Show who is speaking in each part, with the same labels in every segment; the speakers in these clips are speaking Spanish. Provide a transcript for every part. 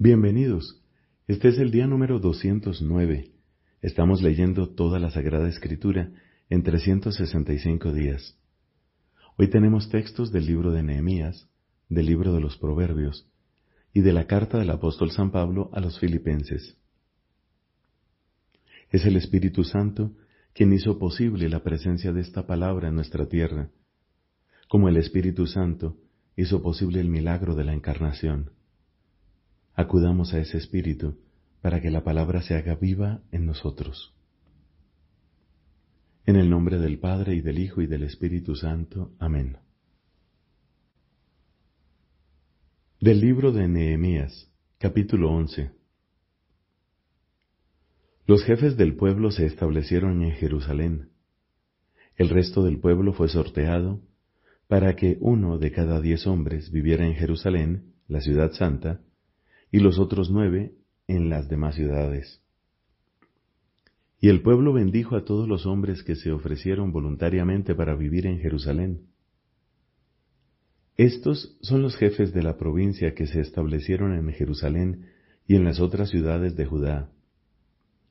Speaker 1: Bienvenidos. Este es el día número 209. Estamos leyendo toda la Sagrada Escritura en 365 días. Hoy tenemos textos del libro de Nehemías, del libro de los Proverbios y de la carta del apóstol San Pablo a los filipenses. Es el Espíritu Santo quien hizo posible la presencia de esta palabra en nuestra tierra, como el Espíritu Santo hizo posible el milagro de la encarnación. Acudamos a ese Espíritu para que la palabra se haga viva en nosotros. En el nombre del Padre y del Hijo y del Espíritu Santo. Amén. Del libro de Nehemías, capítulo 11. Los jefes del pueblo se establecieron en Jerusalén. El resto del pueblo fue sorteado para que uno de cada diez hombres viviera en Jerusalén, la ciudad santa, y los otros nueve en las demás ciudades. Y el pueblo bendijo a todos los hombres que se ofrecieron voluntariamente para vivir en Jerusalén. Estos son los jefes de la provincia que se establecieron en Jerusalén y en las otras ciudades de Judá.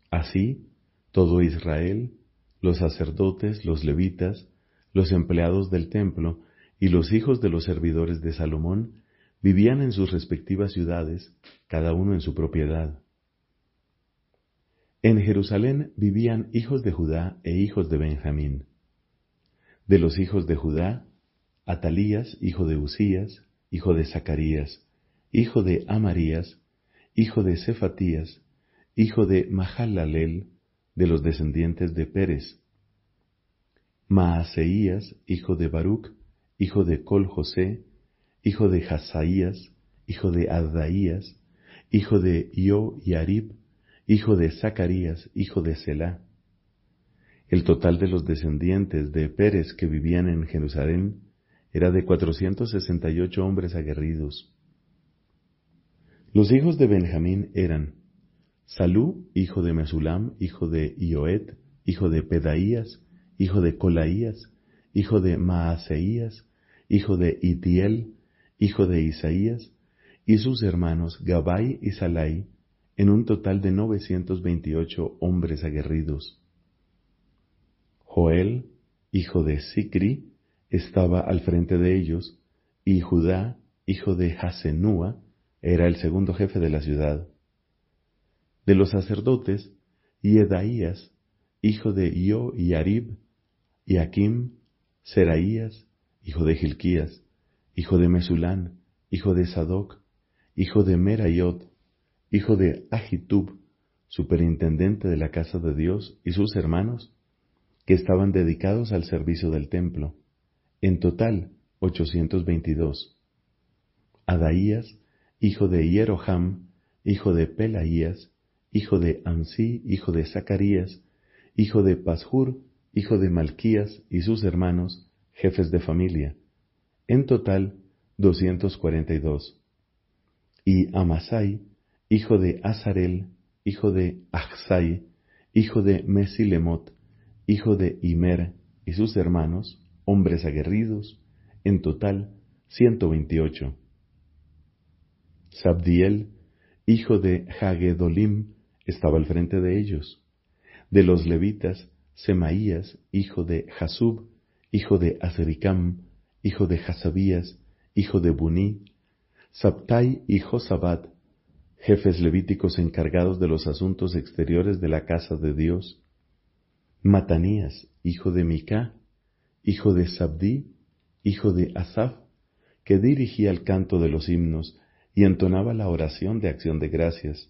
Speaker 1: Así, todo Israel, los sacerdotes, los levitas, los empleados del templo y los hijos de los servidores de Salomón vivían en sus respectivas ciudades, cada uno en su propiedad. En Jerusalén vivían hijos de Judá e hijos de Benjamín. De los hijos de Judá, Atalías, hijo de Usías, hijo de Zacarías, hijo de Amarías, hijo de Cefatías, hijo de Mahalalel, de los descendientes de Pérez. Maaseías, hijo de Baruch, hijo de Col José, hijo de Hazaías, hijo de Adaías, hijo de Yo Arib, hijo de Zacarías, hijo de Selah. El total de los descendientes de Pérez que vivían en Jerusalén era de cuatrocientos sesenta y ocho hombres aguerridos. Los hijos de Benjamín eran Salú, hijo de Mesulam, hijo de Ioet, hijo de Pedaías, hijo de Colaías, hijo de Maaseías, hijo de Itiel, hijo de Isaías, y sus hermanos Gabai y Salai, en un total de 928 hombres aguerridos. Joel, hijo de Sicri, estaba al frente de ellos, y Judá, hijo de Hasenúa, era el segundo jefe de la ciudad. De los sacerdotes, Yedaías, hijo de Io y Arib, y Akim, Seraías, hijo de Gilquías, hijo de Mesulán, hijo de Sadoc, hijo de Merayot, hijo de Ahitub, superintendente de la casa de Dios, y sus hermanos, que estaban dedicados al servicio del templo, en total 822. Adaías, hijo de Hieroham, hijo de Pelaías, hijo de Ansí, hijo de Zacarías, hijo de Pashur, hijo de Malquías y sus hermanos, jefes de familia, en total 242. Y Amasai, hijo de Azarel, hijo de Achsai, hijo de Mesilemot, hijo de Imer y sus hermanos, hombres aguerridos, en total 128. Sabdiel, hijo de Hagedolim, estaba al frente de ellos. De los levitas, Semaías, hijo de Jasub, hijo de Azericam, hijo de Hasabías, hijo de Buní, Sabtai y Josabat, jefes levíticos encargados de los asuntos exteriores de la casa de Dios, Matanías, hijo de Mica, hijo de Sabdi, hijo de Asaf, que dirigía el canto de los himnos y entonaba la oración de acción de gracias,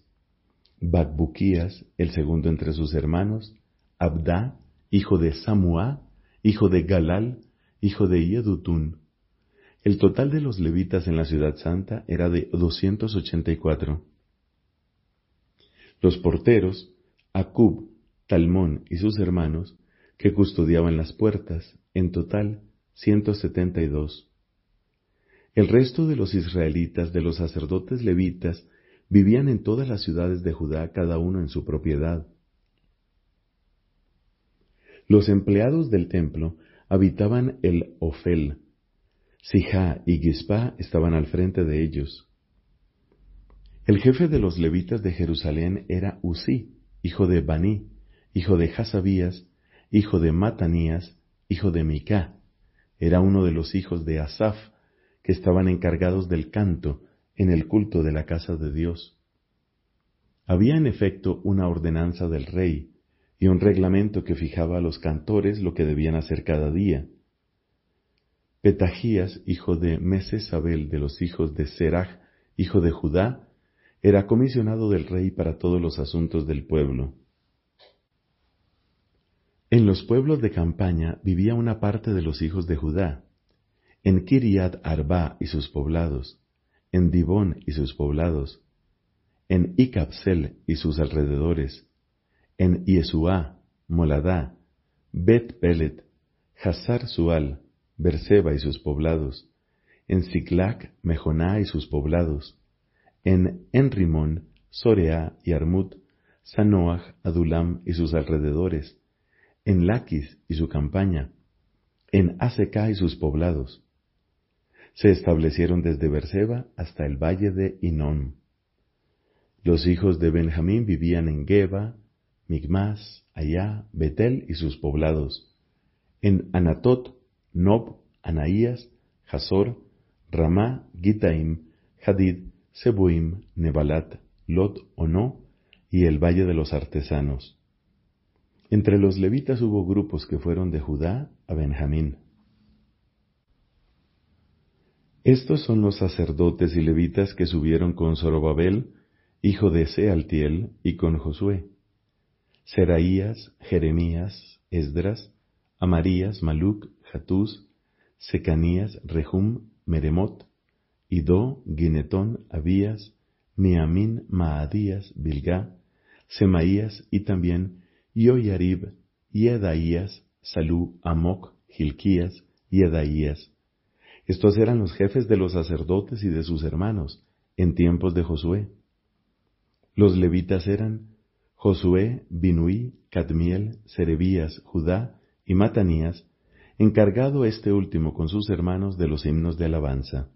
Speaker 1: Bakbuquías, el segundo entre sus hermanos, Abda, hijo de Samuá, hijo de Galal, hijo de Yedutun. El total de los levitas en la ciudad santa era de 284. Los porteros, Acub, Talmón y sus hermanos, que custodiaban las puertas, en total 172. El resto de los israelitas, de los sacerdotes levitas, vivían en todas las ciudades de Judá, cada uno en su propiedad. Los empleados del templo habitaban el Ofel. Sijá y Gispa estaban al frente de ellos. El jefe de los levitas de Jerusalén era Usí, hijo de Baní, hijo de Hasabías, hijo de Matanías, hijo de Micá. Era uno de los hijos de Asaf, que estaban encargados del canto en el culto de la casa de Dios. Había en efecto una ordenanza del rey y un reglamento que fijaba a los cantores lo que debían hacer cada día. Petajías, hijo de Mesesabel de los hijos de Serach, hijo de Judá, era comisionado del rey para todos los asuntos del pueblo. En los pueblos de campaña vivía una parte de los hijos de Judá, en Kiriat Arba y sus poblados, en Dibón y sus poblados, en Icabsel y sus alrededores, en Yesua, Moladá, Bet Pelet, Hazar Sual, Berseba y sus poblados, en Siclac, Mejoná y sus poblados, en Enrimón, Sorea y Armut, Sanoach, Adulam y sus alrededores, en Laquis y su campaña, en Aseca y sus poblados. Se establecieron desde Berseba hasta el valle de Inón. Los hijos de Benjamín vivían en Geba, Migmas, Ayá, Betel y sus poblados, en Anatot, Nob, Anaías, Hazor, Ramá, Gitaim, Hadid, Sebuim, Nebalat, Lot, Ono y el valle de los artesanos. Entre los levitas hubo grupos que fueron de Judá a Benjamín. Estos son los sacerdotes y levitas que subieron con Zorobabel, hijo de Sealtiel, y con Josué. Seraías, Jeremías, Esdras, Amarías, Maluc, Jatús, Secanías, Rehum, Meremot, Ido, Ginetón, Abías, Miamín, Maadías, Bilgá, Semaías y también Yoyarib, Yedaías, Salú, Amoc, Gilquías, Yedaías. Estos eran los jefes de los sacerdotes y de sus hermanos en tiempos de Josué. Los levitas eran Josué, Binuí, Cadmiel, Serebías, Judá y Matanías, encargado este último con sus hermanos de los himnos de alabanza.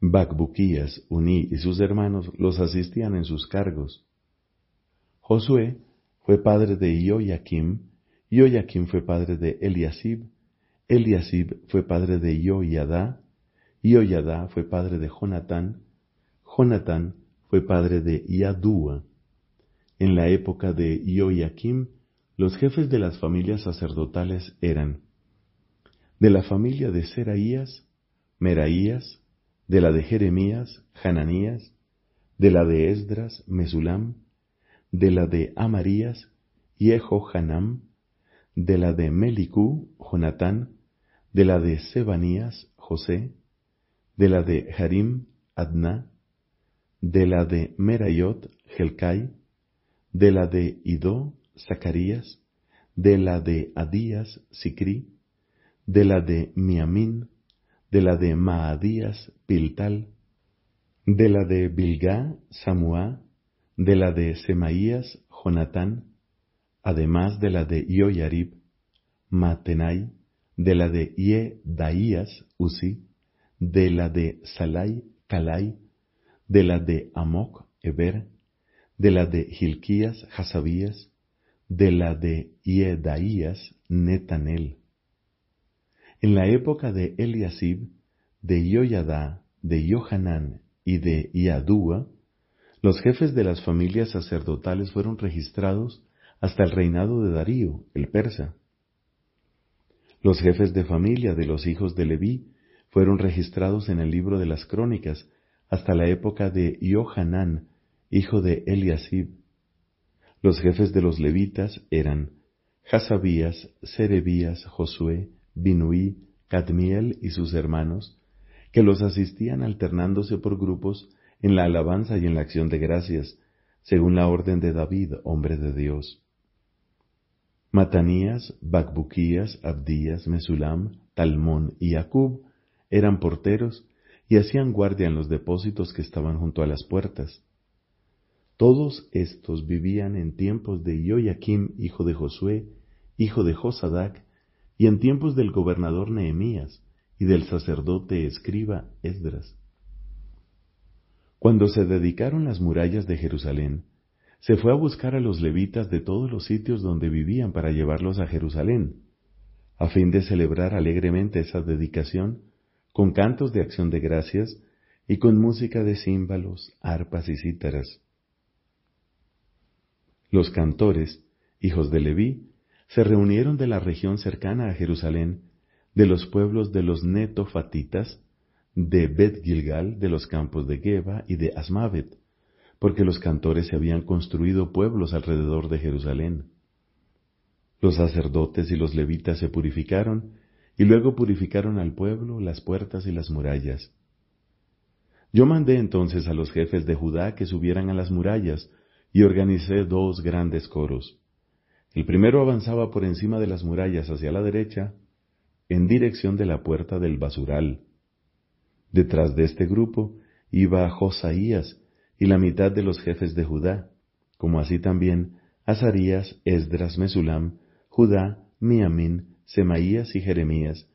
Speaker 1: Bacbuquías, Uní y sus hermanos los asistían en sus cargos. Josué fue padre de Ioyakim, Ioyakim fue padre de Eliasib, Eliasib fue padre de Ioyadá, Ioyadá fue padre de Jonatán, Jonatán fue padre de Yadúa. En la época de Ioyakim, los jefes de las familias sacerdotales eran de la familia de Seraías, Meraías, de la de Jeremías, Hananías, de la de Esdras, Mesulam, de la de Amarías, Hanam, de la de Melicú, Jonatán, de la de Sebanías, José, de la de Harim, Adná, de la de Merayot, Helcai, de la de Idó, Zacarías, de la de Adías, Sicri, de la de Miamín, de la de Maadías, Piltal, de la de Bilgá, Samuá, de la de Semaías, Jonatán, además de la de Yoyarib, Matenai, de la de Yedaías, Uzi, de la de Salai, Calai, de la de Amoc, Eber, de la de Hilquías, Hasabías, de la de Yedaías, Netanel. En la época de Eliasib, de Yoyadá, de Yohanán y de Yadúa, los jefes de las familias sacerdotales fueron registrados hasta el reinado de Darío, el persa. Los jefes de familia de los hijos de Leví fueron registrados en el libro de las crónicas hasta la época de Yohanán, hijo de Eliasib. Los jefes de los levitas eran Hasabías, Serebías, Josué, Binuí, Cadmiel y sus hermanos, que los asistían alternándose por grupos en la alabanza y en la acción de gracias, según la orden de David, hombre de Dios. Matanías, Bacbuquías, Abdías, Mesulam, Talmón y Acub eran porteros y hacían guardia en los depósitos que estaban junto a las puertas. Todos estos vivían en tiempos de Joaquim, hijo de Josué, hijo de Josadac, y en tiempos del gobernador Nehemías y del sacerdote escriba Esdras. Cuando se dedicaron las murallas de Jerusalén, se fue a buscar a los levitas de todos los sitios donde vivían para llevarlos a Jerusalén, a fin de celebrar alegremente esa dedicación con cantos de acción de gracias y con música de címbalos, arpas y cítaras. Los cantores, hijos de Leví, se reunieron de la región cercana a Jerusalén, de los pueblos de los netofatitas, de Bet Gilgal, de los campos de Geba y de Asmavet, porque los cantores se habían construido pueblos alrededor de Jerusalén. Los sacerdotes y los levitas se purificaron, y luego purificaron al pueblo, las puertas y las murallas. Yo mandé entonces a los jefes de Judá que subieran a las murallas, y organicé dos grandes coros. El primero avanzaba por encima de las murallas hacia la derecha, en dirección de la puerta del basural. Detrás de este grupo iba Josaías y la mitad de los jefes de Judá, como así también Azarías, Esdras, Mesulam, Judá, Miamín, Semaías y Jeremías,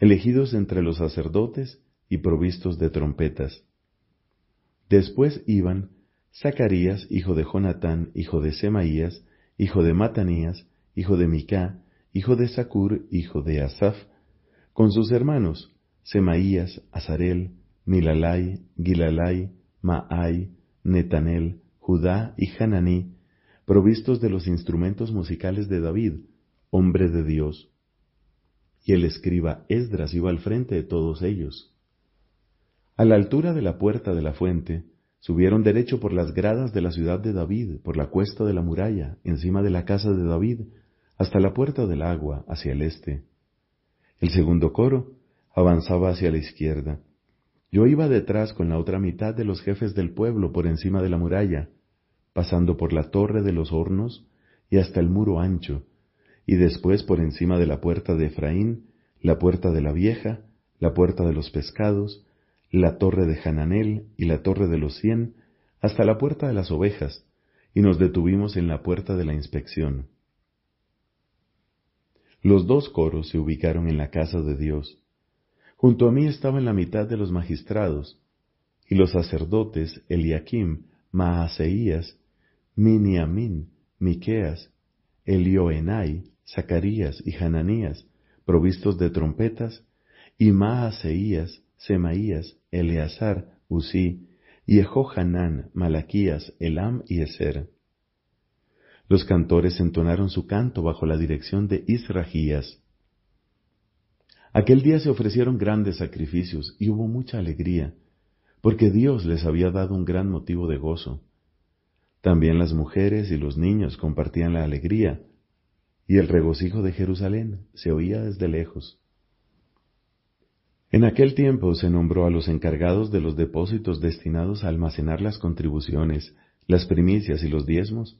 Speaker 1: elegidos entre los sacerdotes y provistos de trompetas. Después iban Zacarías, hijo de Jonatán, hijo de Semaías, hijo de Matanías, hijo de Micá, hijo de Sacur, hijo de Asaf, con sus hermanos, Semaías, Azarel, Milalai, Gilalai, Maai, Netanel, Judá y Hananí, provistos de los instrumentos musicales de David, hombre de Dios. Y el escriba Esdras iba al frente de todos ellos. A la altura de la puerta de la fuente, Subieron derecho por las gradas de la ciudad de David, por la cuesta de la muralla, encima de la casa de David, hasta la puerta del agua, hacia el este. El segundo coro avanzaba hacia la izquierda. Yo iba detrás con la otra mitad de los jefes del pueblo por encima de la muralla, pasando por la torre de los hornos y hasta el muro ancho, y después por encima de la puerta de Efraín, la puerta de la vieja, la puerta de los pescados, la torre de Hananel y la torre de los cien, hasta la puerta de las ovejas, y nos detuvimos en la puerta de la inspección. Los dos coros se ubicaron en la casa de Dios. Junto a mí estaban la mitad de los magistrados, y los sacerdotes Eliakim, Maaseías, Miniamín, Miqueas, Elioenai, Zacarías y Hananías, provistos de trompetas, y Maaseías, Semaías, Eleazar, Usí, y Ejohanán, Malaquías, Elam y Eser. Los cantores entonaron su canto bajo la dirección de Israjías. Aquel día se ofrecieron grandes sacrificios y hubo mucha alegría, porque Dios les había dado un gran motivo de gozo. También las mujeres y los niños compartían la alegría, y el regocijo de Jerusalén se oía desde lejos. En aquel tiempo se nombró a los encargados de los depósitos destinados a almacenar las contribuciones, las primicias y los diezmos,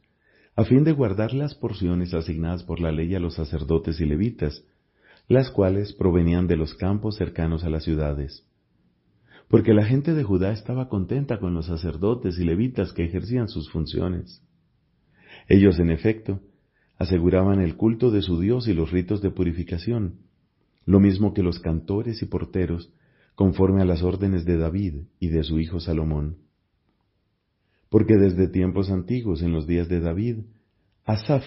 Speaker 1: a fin de guardar las porciones asignadas por la ley a los sacerdotes y levitas, las cuales provenían de los campos cercanos a las ciudades. Porque la gente de Judá estaba contenta con los sacerdotes y levitas que ejercían sus funciones. Ellos, en efecto, aseguraban el culto de su Dios y los ritos de purificación, lo mismo que los cantores y porteros, conforme a las órdenes de David y de su hijo Salomón. Porque desde tiempos antiguos, en los días de David, Asaf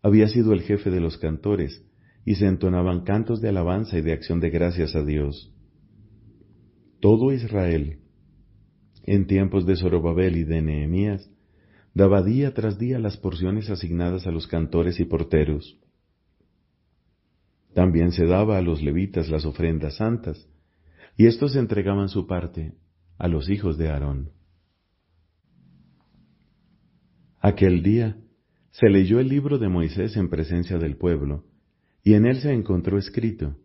Speaker 1: había sido el jefe de los cantores, y se entonaban cantos de alabanza y de acción de gracias a Dios. Todo Israel, en tiempos de Zorobabel y de Nehemías, daba día tras día las porciones asignadas a los cantores y porteros. También se daba a los levitas las ofrendas santas, y éstos entregaban su parte a los hijos de Aarón. Aquel día se leyó el libro de Moisés en presencia del pueblo, y en él se encontró escrito,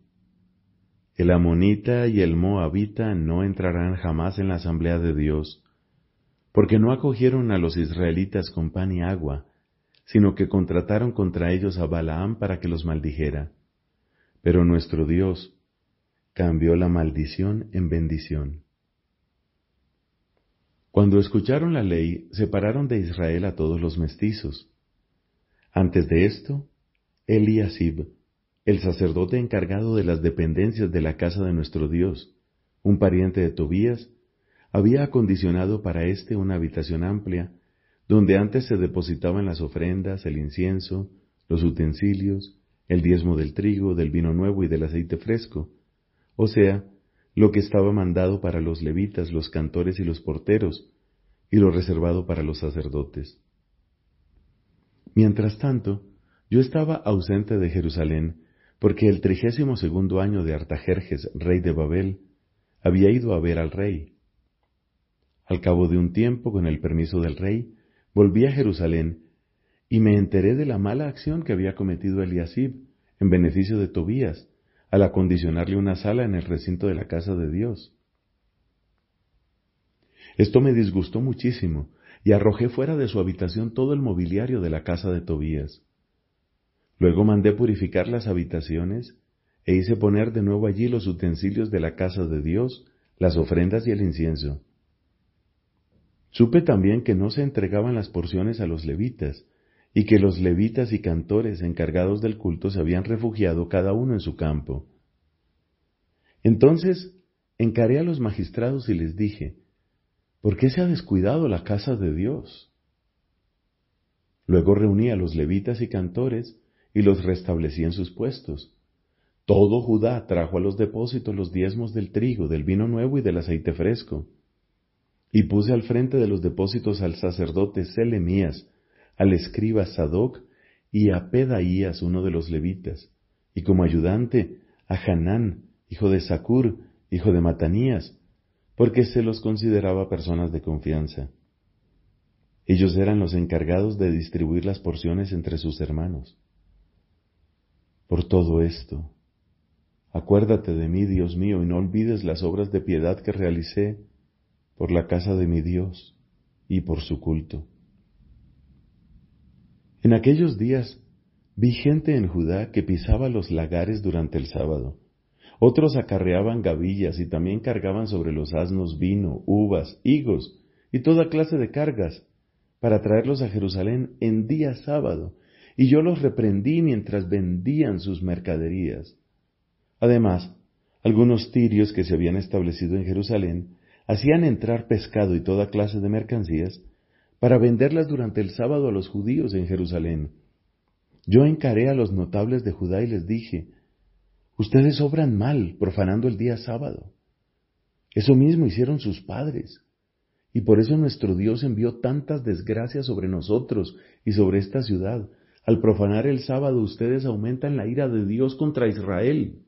Speaker 1: El amonita y el moabita no entrarán jamás en la asamblea de Dios, porque no acogieron a los israelitas con pan y agua, sino que contrataron contra ellos a Balaam para que los maldijera. Pero nuestro Dios cambió la maldición en bendición. Cuando escucharon la ley, separaron de Israel a todos los mestizos. Antes de esto, Eliasib, el sacerdote encargado de las dependencias de la casa de nuestro Dios, un pariente de Tobías, había acondicionado para éste una habitación amplia, donde antes se depositaban las ofrendas, el incienso, los utensilios, el diezmo del trigo, del vino nuevo y del aceite fresco, o sea, lo que estaba mandado para los levitas, los cantores y los porteros, y lo reservado para los sacerdotes. Mientras tanto, yo estaba ausente de Jerusalén, porque el trigésimo segundo año de Artajerjes, rey de Babel, había ido a ver al rey. Al cabo de un tiempo, con el permiso del rey, volví a Jerusalén y me enteré de la mala acción que había cometido Eliasib en beneficio de Tobías, al acondicionarle una sala en el recinto de la casa de Dios. Esto me disgustó muchísimo y arrojé fuera de su habitación todo el mobiliario de la casa de Tobías. Luego mandé purificar las habitaciones e hice poner de nuevo allí los utensilios de la casa de Dios, las ofrendas y el incienso. Supe también que no se entregaban las porciones a los levitas, y que los levitas y cantores encargados del culto se habían refugiado cada uno en su campo. Entonces encaré a los magistrados y les dije, ¿por qué se ha descuidado la casa de Dios? Luego reuní a los levitas y cantores y los restablecí en sus puestos. Todo Judá trajo a los depósitos los diezmos del trigo, del vino nuevo y del aceite fresco. Y puse al frente de los depósitos al sacerdote Selemías, al escriba Sadoc y a Pedaías, uno de los levitas, y como ayudante a Hanán, hijo de Sacur, hijo de Matanías, porque se los consideraba personas de confianza. Ellos eran los encargados de distribuir las porciones entre sus hermanos. Por todo esto, acuérdate de mí, Dios mío, y no olvides las obras de piedad que realicé por la casa de mi Dios y por su culto. En aquellos días vi gente en Judá que pisaba los lagares durante el sábado. Otros acarreaban gavillas y también cargaban sobre los asnos vino, uvas, higos y toda clase de cargas para traerlos a Jerusalén en día sábado, y yo los reprendí mientras vendían sus mercaderías. Además, algunos tirios que se habían establecido en Jerusalén hacían entrar pescado y toda clase de mercancías para venderlas durante el sábado a los judíos en Jerusalén. Yo encaré a los notables de Judá y les dije, Ustedes obran mal, profanando el día sábado. Eso mismo hicieron sus padres. Y por eso nuestro Dios envió tantas desgracias sobre nosotros y sobre esta ciudad. Al profanar el sábado ustedes aumentan la ira de Dios contra Israel.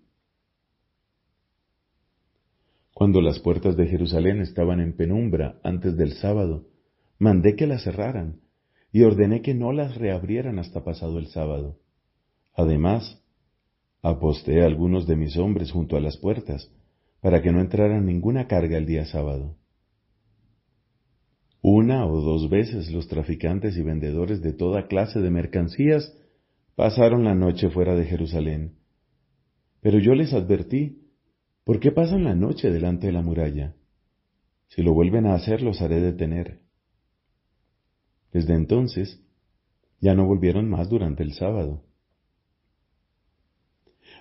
Speaker 1: Cuando las puertas de Jerusalén estaban en penumbra antes del sábado, mandé que las cerraran y ordené que no las reabrieran hasta pasado el sábado. Además, aposté a algunos de mis hombres junto a las puertas, para que no entraran ninguna carga el día sábado. Una o dos veces los traficantes y vendedores de toda clase de mercancías pasaron la noche fuera de Jerusalén. Pero yo les advertí ¿Por qué pasan la noche delante de la muralla? Si lo vuelven a hacer, los haré detener. Desde entonces, ya no volvieron más durante el sábado.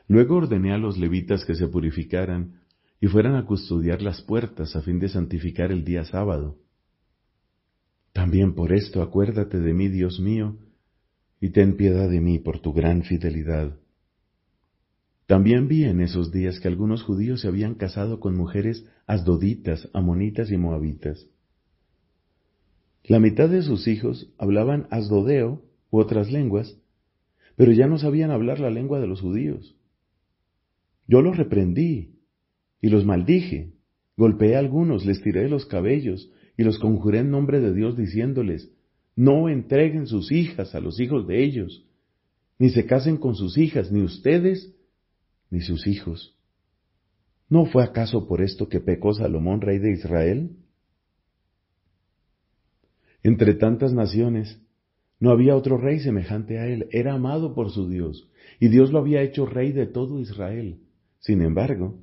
Speaker 1: Luego ordené a los levitas que se purificaran y fueran a custodiar las puertas a fin de santificar el día sábado. También por esto acuérdate de mí, Dios mío, y ten piedad de mí por tu gran fidelidad. También vi en esos días que algunos judíos se habían casado con mujeres asdoditas, amonitas y moabitas. La mitad de sus hijos hablaban asdodeo u otras lenguas, pero ya no sabían hablar la lengua de los judíos. Yo los reprendí y los maldije, golpeé a algunos, les tiré los cabellos y los conjuré en nombre de Dios diciéndoles, no entreguen sus hijas a los hijos de ellos, ni se casen con sus hijas, ni ustedes ni sus hijos. ¿No fue acaso por esto que pecó Salomón, rey de Israel? Entre tantas naciones, no había otro rey semejante a él, era amado por su Dios, y Dios lo había hecho rey de todo Israel. Sin embargo,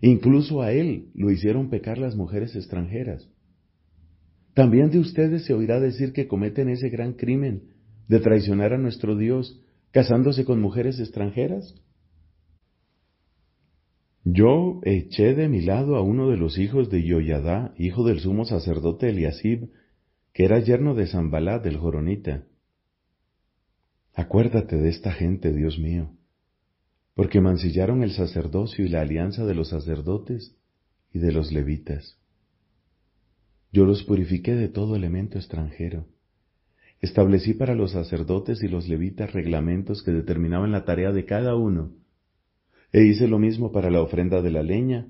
Speaker 1: incluso a él lo hicieron pecar las mujeres extranjeras. También de ustedes se oirá decir que cometen ese gran crimen de traicionar a nuestro Dios casándose con mujeres extranjeras. Yo eché de mi lado a uno de los hijos de Yoyadá, hijo del sumo sacerdote Eliasib, que era yerno de Zambalá del Joronita. Acuérdate de esta gente, Dios mío, porque mancillaron el sacerdocio y la alianza de los sacerdotes y de los levitas. Yo los purifiqué de todo elemento extranjero. Establecí para los sacerdotes y los levitas reglamentos que determinaban la tarea de cada uno, e hice lo mismo para la ofrenda de la leña,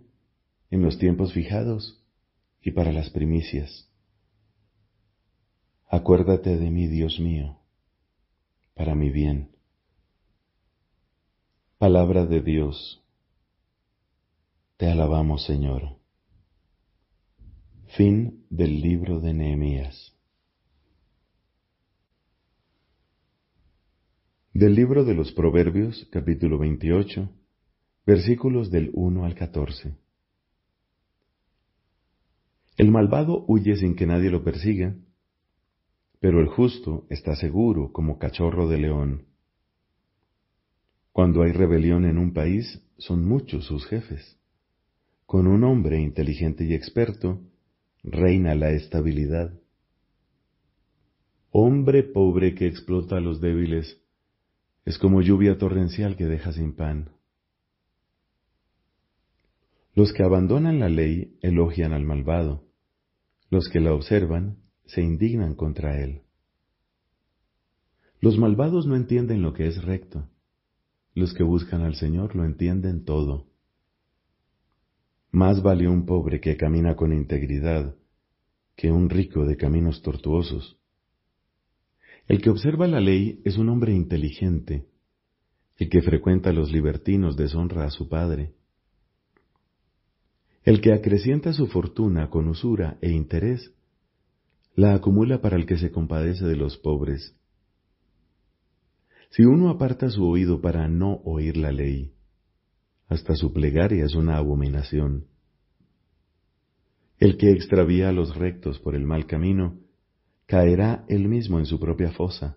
Speaker 1: en los tiempos fijados, y para las primicias. Acuérdate de mí, Dios mío, para mi bien. Palabra de Dios. Te alabamos, Señor. Fin del libro de Nehemías. Del libro de los Proverbios, capítulo 28, versículos del 1 al 14. El malvado huye sin que nadie lo persiga, pero el justo está seguro como cachorro de león. Cuando hay rebelión en un país, son muchos sus jefes. Con un hombre inteligente y experto, reina la estabilidad. Hombre pobre que explota a los débiles es como lluvia torrencial que deja sin pan. Los que abandonan la ley elogian al malvado, los que la observan se indignan contra él. Los malvados no entienden lo que es recto, los que buscan al Señor lo entienden todo. Más vale un pobre que camina con integridad que un rico de caminos tortuosos. El que observa la ley es un hombre inteligente. El que frecuenta los libertinos deshonra a su padre. El que acrecienta su fortuna con usura e interés, la acumula para el que se compadece de los pobres. Si uno aparta su oído para no oír la ley, hasta su plegaria es una abominación. El que extravía a los rectos por el mal camino, caerá él mismo en su propia fosa.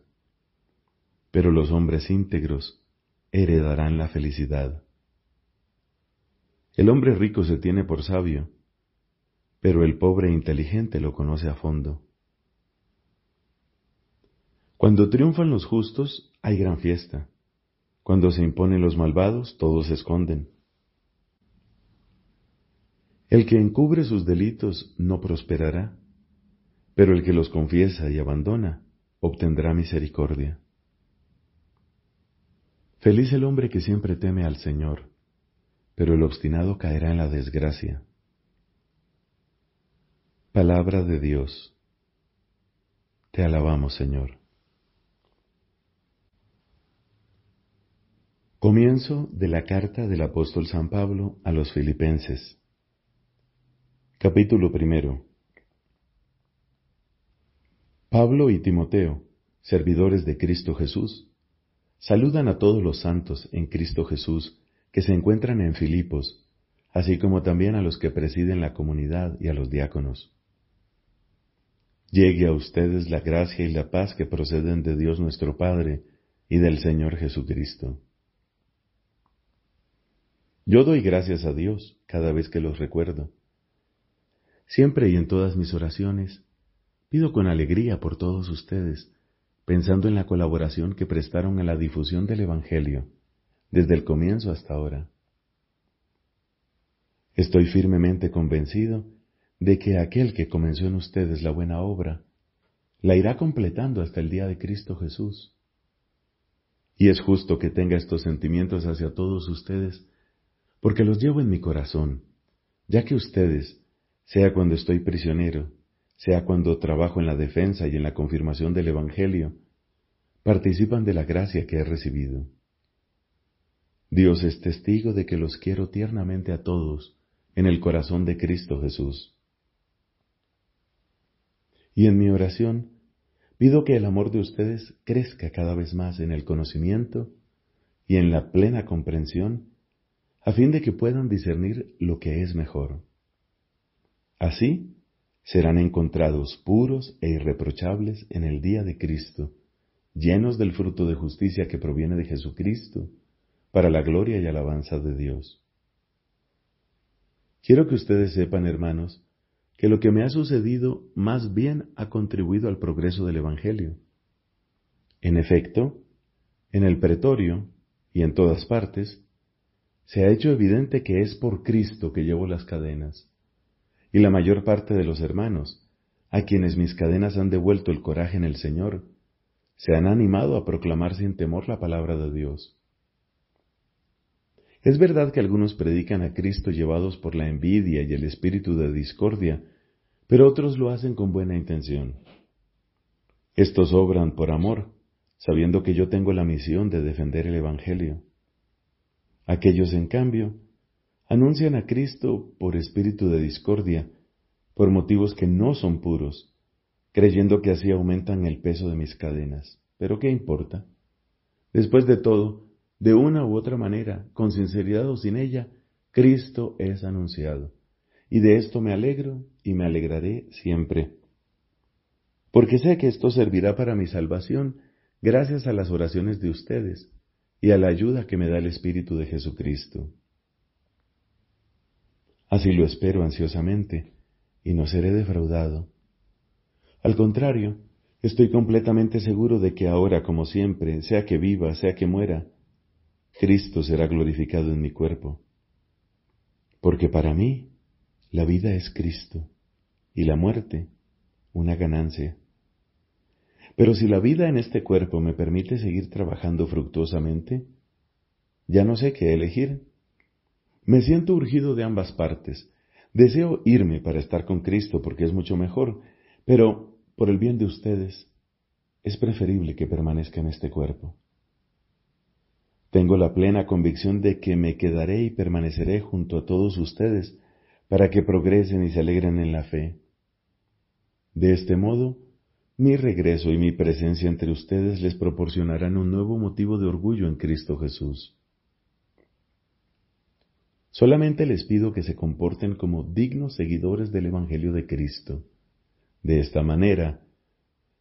Speaker 1: Pero los hombres íntegros heredarán la felicidad. El hombre rico se tiene por sabio, pero el pobre inteligente lo conoce a fondo. Cuando triunfan los justos, hay gran fiesta. Cuando se imponen los malvados, todos se esconden. El que encubre sus delitos no prosperará, pero el que los confiesa y abandona obtendrá misericordia. Feliz el hombre que siempre teme al Señor, pero el obstinado caerá en la desgracia. Palabra de Dios. Te alabamos, Señor. Comienzo de la carta del apóstol San Pablo a los filipenses. Capítulo primero. Pablo y Timoteo, servidores de Cristo Jesús, saludan a todos los santos en Cristo Jesús que se encuentran en Filipos, así como también a los que presiden la comunidad y a los diáconos. Llegue a ustedes la gracia y la paz que proceden de Dios nuestro Padre y del Señor Jesucristo. Yo doy gracias a Dios cada vez que los recuerdo Siempre y en todas mis oraciones, pido con alegría por todos ustedes, pensando en la colaboración que prestaron a la difusión del Evangelio, desde el comienzo hasta ahora. Estoy firmemente convencido de que aquel que comenzó en ustedes la buena obra, la irá completando hasta el día de Cristo Jesús. Y es justo que tenga estos sentimientos hacia todos ustedes, porque los llevo en mi corazón, ya que ustedes, sea cuando estoy prisionero, sea cuando trabajo en la defensa y en la confirmación del Evangelio, participan de la gracia que he recibido. Dios es testigo de que los quiero tiernamente a todos en el corazón de Cristo Jesús. Y en mi oración pido que el amor de ustedes crezca cada vez más en el conocimiento y en la plena comprensión, a fin de que puedan discernir lo que es mejor Así serán encontrados puros e irreprochables en el día de Cristo, llenos del fruto de justicia que proviene de Jesucristo, para la gloria y alabanza de Dios. Quiero que ustedes sepan, hermanos, que lo que me ha sucedido más bien ha contribuido al progreso del Evangelio. En efecto, en el pretorio y en todas partes, se ha hecho evidente que es por Cristo que llevo las cadenas, y la mayor parte de los hermanos, a quienes mis cadenas han devuelto el coraje en el Señor, se han animado a proclamar sin temor la palabra de Dios. Es verdad que algunos predican a Cristo llevados por la envidia y el espíritu de discordia, pero otros lo hacen con buena intención. Estos obran por amor, sabiendo que yo tengo la misión de defender el Evangelio. Aquellos, en cambio, anuncian a Cristo por espíritu de discordia, por motivos que no son puros, creyendo que así aumentan el peso de mis cadenas. Pero ¿qué importa? Después de todo, de una u otra manera, con sinceridad o sin ella, Cristo es anunciado. Y de esto me alegro y me alegraré siempre. Porque sé que esto servirá para mi salvación gracias a las oraciones de ustedes y a la ayuda que me da el Espíritu de Jesucristo. Así lo espero ansiosamente y no seré defraudado. Al contrario, estoy completamente seguro de que ahora, como siempre, sea que viva, sea que muera, Cristo será glorificado en mi cuerpo. Porque para mí la vida es Cristo y la muerte una ganancia. Pero si la vida en este cuerpo me permite seguir trabajando fructuosamente, ya no sé qué elegir. Me siento urgido de ambas partes. Deseo irme para estar con Cristo porque es mucho mejor, pero por el bien de ustedes, es preferible que permanezca en este cuerpo. Tengo la plena convicción de que me quedaré y permaneceré junto a todos ustedes para que progresen y se alegren en la fe. De este modo, mi regreso y mi presencia entre ustedes les proporcionarán un nuevo motivo de orgullo en Cristo Jesús. Solamente les pido que se comporten como dignos seguidores del Evangelio de Cristo. De esta manera,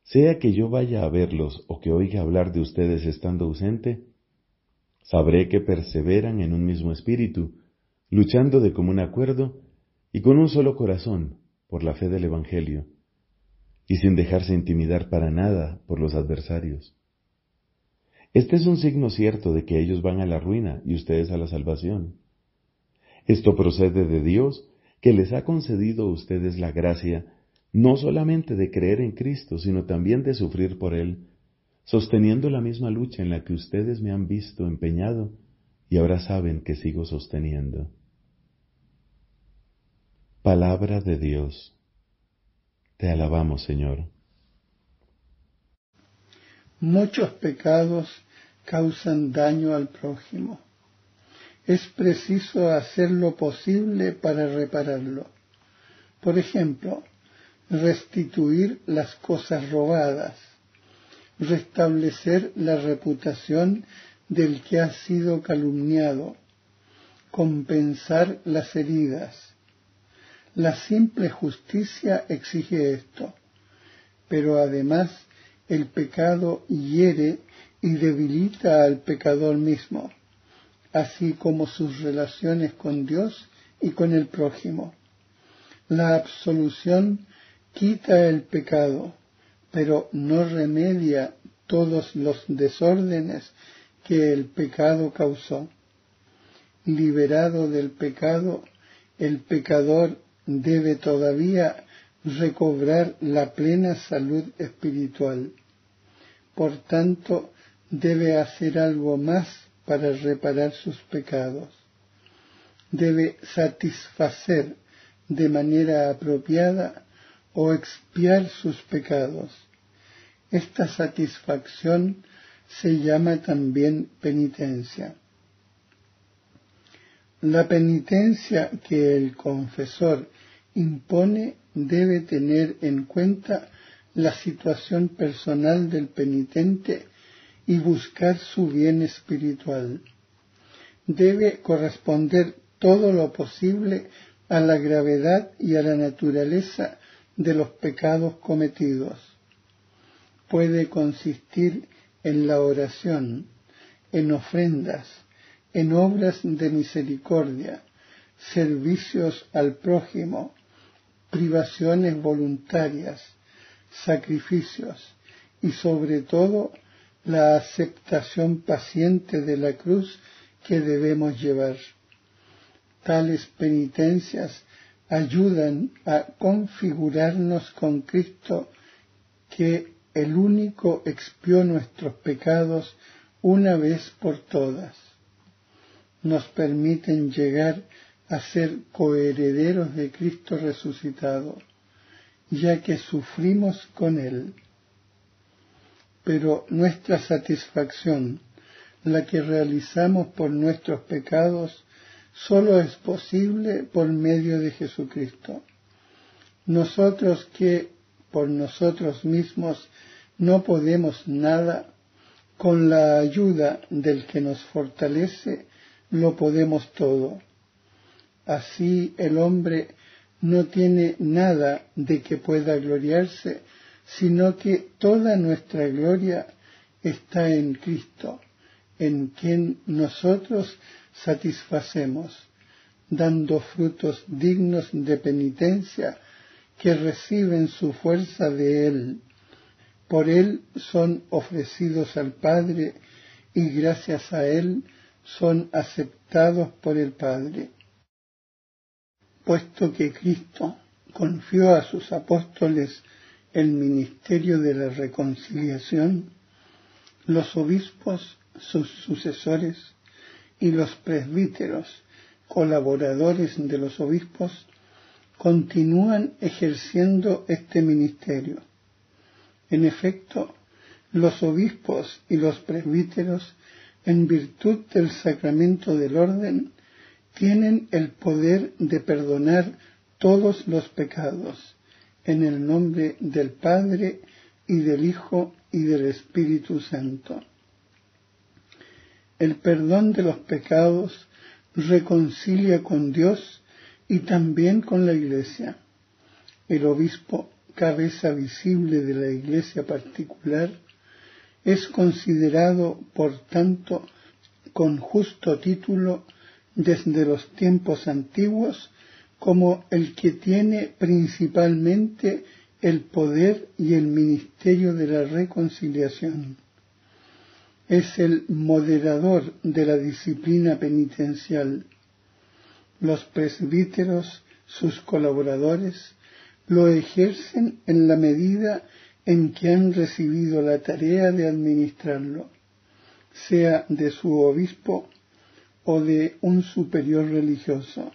Speaker 1: sea que yo vaya a verlos o que oiga hablar de ustedes estando ausente, Sabré que perseveran en un mismo espíritu, luchando de común acuerdo y con un solo corazón por la fe del Evangelio, y sin dejarse intimidar para nada por los adversarios. Este es un signo cierto de que ellos van a la ruina y ustedes a la salvación. Esto procede de Dios, que les ha concedido a ustedes la gracia no solamente de creer en Cristo, sino también de sufrir por Él sosteniendo la misma lucha en la que ustedes me han visto empeñado y ahora saben que sigo sosteniendo. Palabra de Dios. Te alabamos, Señor.
Speaker 2: Muchos pecados causan daño al prójimo. Es preciso hacer lo posible para repararlo. Por ejemplo, restituir las cosas robadas, restablecer la reputación del que ha sido calumniado, compensar las heridas. La simple justicia exige esto, pero además el pecado hiere y debilita al pecador mismo, así como sus relaciones con Dios y con el prójimo. La absolución quita el pecado, pero no remedia todos los desórdenes que el pecado causó. Liberado del pecado, el pecador debe todavía recobrar la plena salud espiritual. Por tanto, debe hacer algo más para reparar sus pecados. Debe satisfacer de manera apropiada o expiar sus pecados. Esta satisfacción se llama también penitencia. La penitencia que el confesor impone debe tener en cuenta la situación personal del penitente y buscar su bien espiritual. Debe corresponder todo lo posible a la gravedad y a la naturaleza de los pecados cometidos. Puede consistir en la oración, en ofrendas, en obras de misericordia, servicios al prójimo, privaciones voluntarias, sacrificios y sobre todo la aceptación paciente de la cruz que debemos llevar. Tales penitencias ayudan a configurarnos con Cristo que el único expió nuestros pecados una vez por todas. Nos permiten llegar a ser coherederos de Cristo resucitado, ya que sufrimos con Él. Pero nuestra satisfacción, la que realizamos por nuestros pecados, solo es posible por medio de Jesucristo. Nosotros que por nosotros mismos no podemos nada, con la ayuda del que nos fortalece lo podemos todo. Así el hombre no tiene nada de que pueda gloriarse, sino que toda nuestra gloria está en Cristo, en quien nosotros satisfacemos, dando frutos dignos de penitencia que reciben su fuerza de Él. Por Él son ofrecidos al Padre y gracias a Él son aceptados por el Padre. Puesto que Cristo confió a sus apóstoles el ministerio de la reconciliación, los obispos, sus sucesores, y los presbíteros, colaboradores de los obispos, continúan ejerciendo este ministerio. En efecto, los obispos y los presbíteros, en virtud del sacramento del orden, tienen el poder de perdonar todos los pecados en el nombre del Padre y del Hijo y del Espíritu Santo. El perdón de los pecados reconcilia con Dios y también con la Iglesia. El obispo, cabeza visible de la Iglesia particular, es considerado, por tanto, con justo título desde los tiempos antiguos como el que tiene principalmente el poder y el ministerio de la reconciliación es el moderador de la disciplina penitencial. Los presbíteros, sus colaboradores, lo ejercen en la medida en que han recibido la tarea de administrarlo, sea de su obispo o de un superior religioso,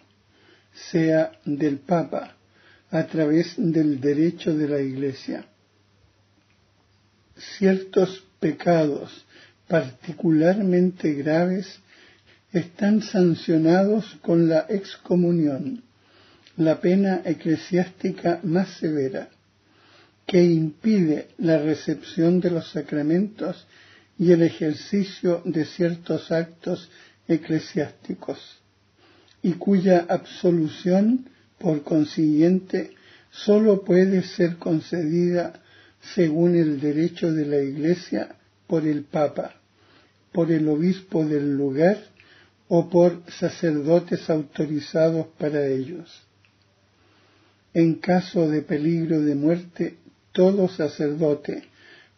Speaker 2: sea del Papa, a través del derecho de la Iglesia. Ciertos pecados particularmente graves están sancionados con la excomunión, la pena eclesiástica más severa, que impide la recepción de los sacramentos y el ejercicio de ciertos actos eclesiásticos, y cuya absolución, por consiguiente, sólo puede ser concedida según el derecho de la Iglesia por el Papa, por el obispo del lugar o por sacerdotes autorizados para ellos. En caso de peligro de muerte, todo sacerdote,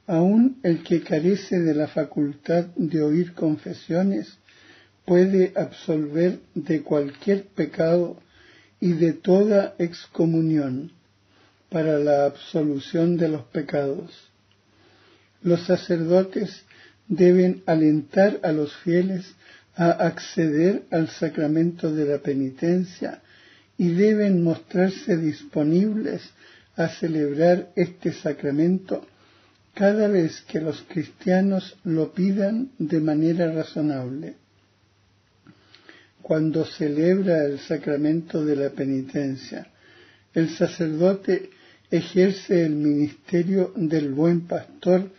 Speaker 2: aun el que carece de la facultad de oír confesiones, puede absolver de cualquier pecado y de toda excomunión para la absolución de los pecados los sacerdotes deben alentar a los fieles a acceder al sacramento de la penitencia y deben mostrarse disponibles a celebrar este sacramento cada vez que los cristianos lo pidan de manera razonable. Cuando celebra el sacramento de la penitencia, el sacerdote ejerce el ministerio del buen pastor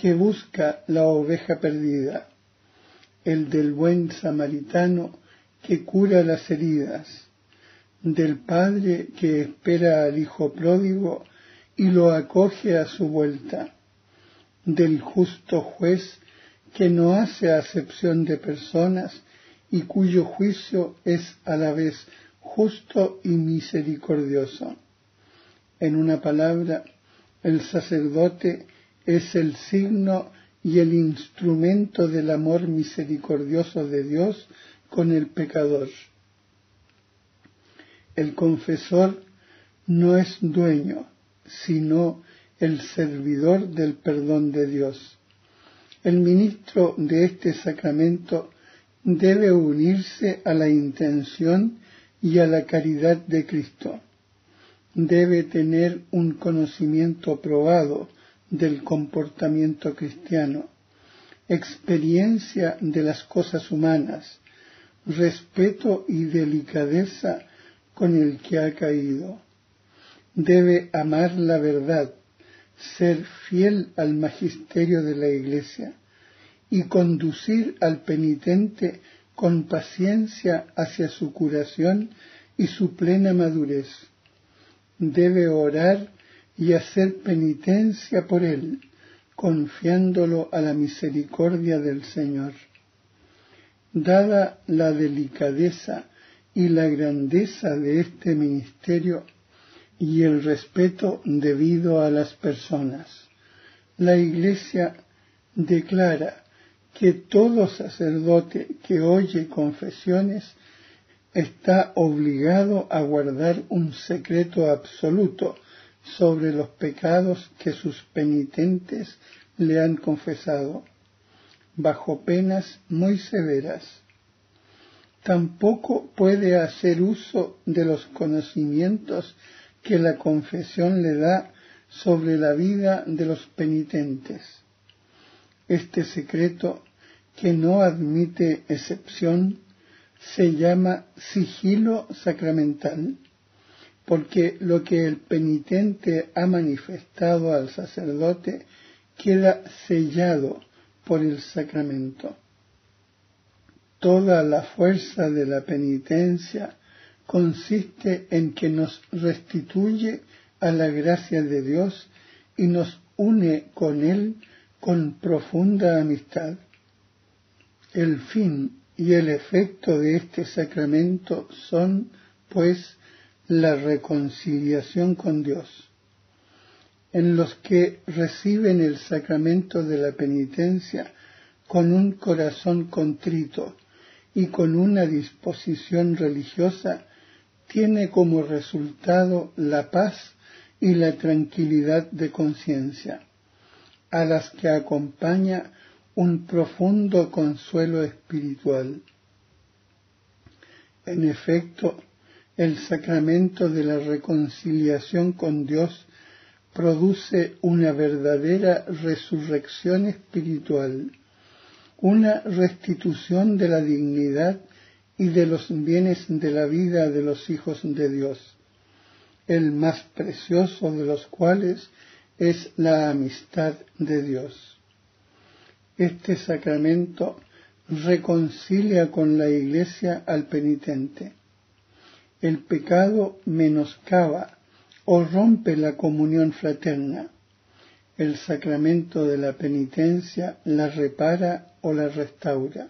Speaker 2: que busca la oveja perdida, el del buen samaritano que cura las heridas, del padre que espera al hijo pródigo y lo acoge a su vuelta, del justo juez que no hace acepción de personas y cuyo juicio es a la vez justo y misericordioso. En una palabra, el sacerdote es el signo y el instrumento del amor misericordioso de Dios con el pecador. El confesor no es dueño, sino el servidor del perdón de Dios. El ministro de este sacramento debe unirse a la intención y a la caridad de Cristo. Debe tener un conocimiento probado del comportamiento cristiano, experiencia de las cosas humanas, respeto y delicadeza con el que ha caído. Debe amar la verdad, ser fiel al magisterio de la Iglesia y conducir al penitente con paciencia hacia su curación y su plena madurez. Debe orar y hacer penitencia por él, confiándolo a la misericordia del Señor. Dada la delicadeza y la grandeza de este ministerio y el respeto debido a las personas, la Iglesia declara que todo sacerdote que oye confesiones está obligado a guardar un secreto absoluto sobre los pecados que sus penitentes le han confesado, bajo penas muy severas. Tampoco puede hacer uso de los conocimientos que la confesión le da sobre la vida de los penitentes. Este secreto, que no admite excepción, se llama sigilo sacramental porque lo que el penitente ha manifestado al sacerdote queda sellado por el sacramento. Toda la fuerza de la penitencia consiste en que nos restituye a la gracia de Dios y nos une con Él con profunda amistad. El fin y el efecto de este sacramento son, pues, la reconciliación con Dios. En los que reciben el sacramento de la penitencia con un corazón contrito y con una disposición religiosa, tiene como resultado la paz y la tranquilidad de conciencia, a las que acompaña un profundo consuelo espiritual. En efecto, el sacramento de la reconciliación con Dios produce una verdadera resurrección espiritual, una restitución de la dignidad y de los bienes de la vida de los hijos de Dios, el más precioso de los cuales es la amistad de Dios. Este sacramento reconcilia con la Iglesia al penitente el pecado menoscaba o rompe la comunión fraterna. El sacramento de la penitencia la repara o la restaura.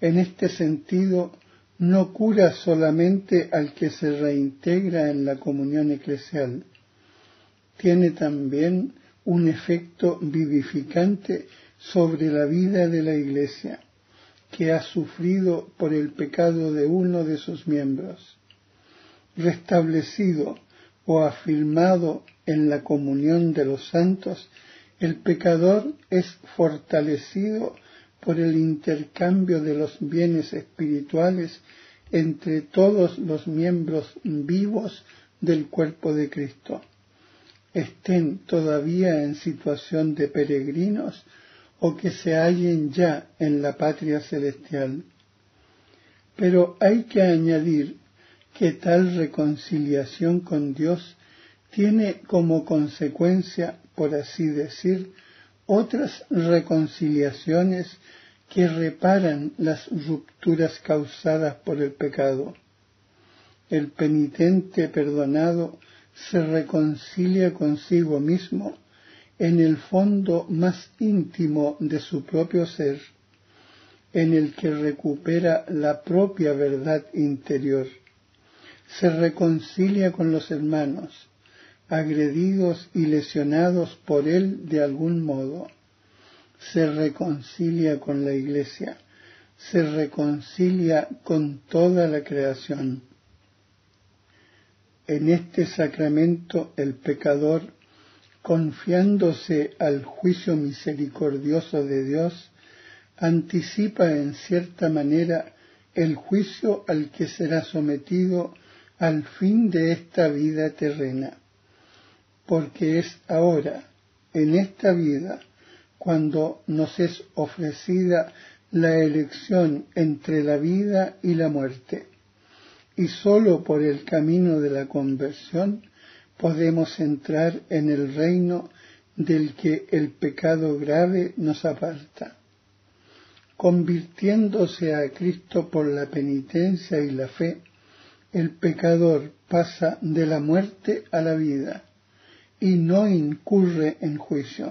Speaker 2: En este sentido, no cura solamente al que se reintegra en la comunión eclesial, tiene también un efecto vivificante sobre la vida de la Iglesia que ha sufrido por el pecado de uno de sus miembros, restablecido o afirmado en la comunión de los santos, el pecador es fortalecido por el intercambio de los bienes espirituales entre todos los miembros vivos del cuerpo de Cristo. Estén todavía en situación de peregrinos o que se hallen ya en la patria celestial. Pero hay que añadir que tal reconciliación con Dios tiene como consecuencia, por así decir, otras reconciliaciones que reparan las rupturas causadas por el pecado. El penitente perdonado se reconcilia consigo mismo en el fondo más íntimo de su propio ser, en el que recupera la propia verdad interior. se reconcilia con los hermanos, agredidos y lesionados por él de algún modo. Se reconcilia con la iglesia, se reconcilia con toda la creación. En este sacramento el pecador, confiándose al juicio misericordioso de Dios, anticipa en cierta manera el juicio al que será sometido al fin de esta vida terrena, porque es ahora, en esta vida, cuando nos es ofrecida la elección entre la vida y la muerte, y sólo por el camino de la conversión podemos entrar en el reino del que el pecado grave nos aparta convirtiéndose a Cristo por la penitencia y la fe, el pecador pasa de la muerte a la vida y no incurre en juicio.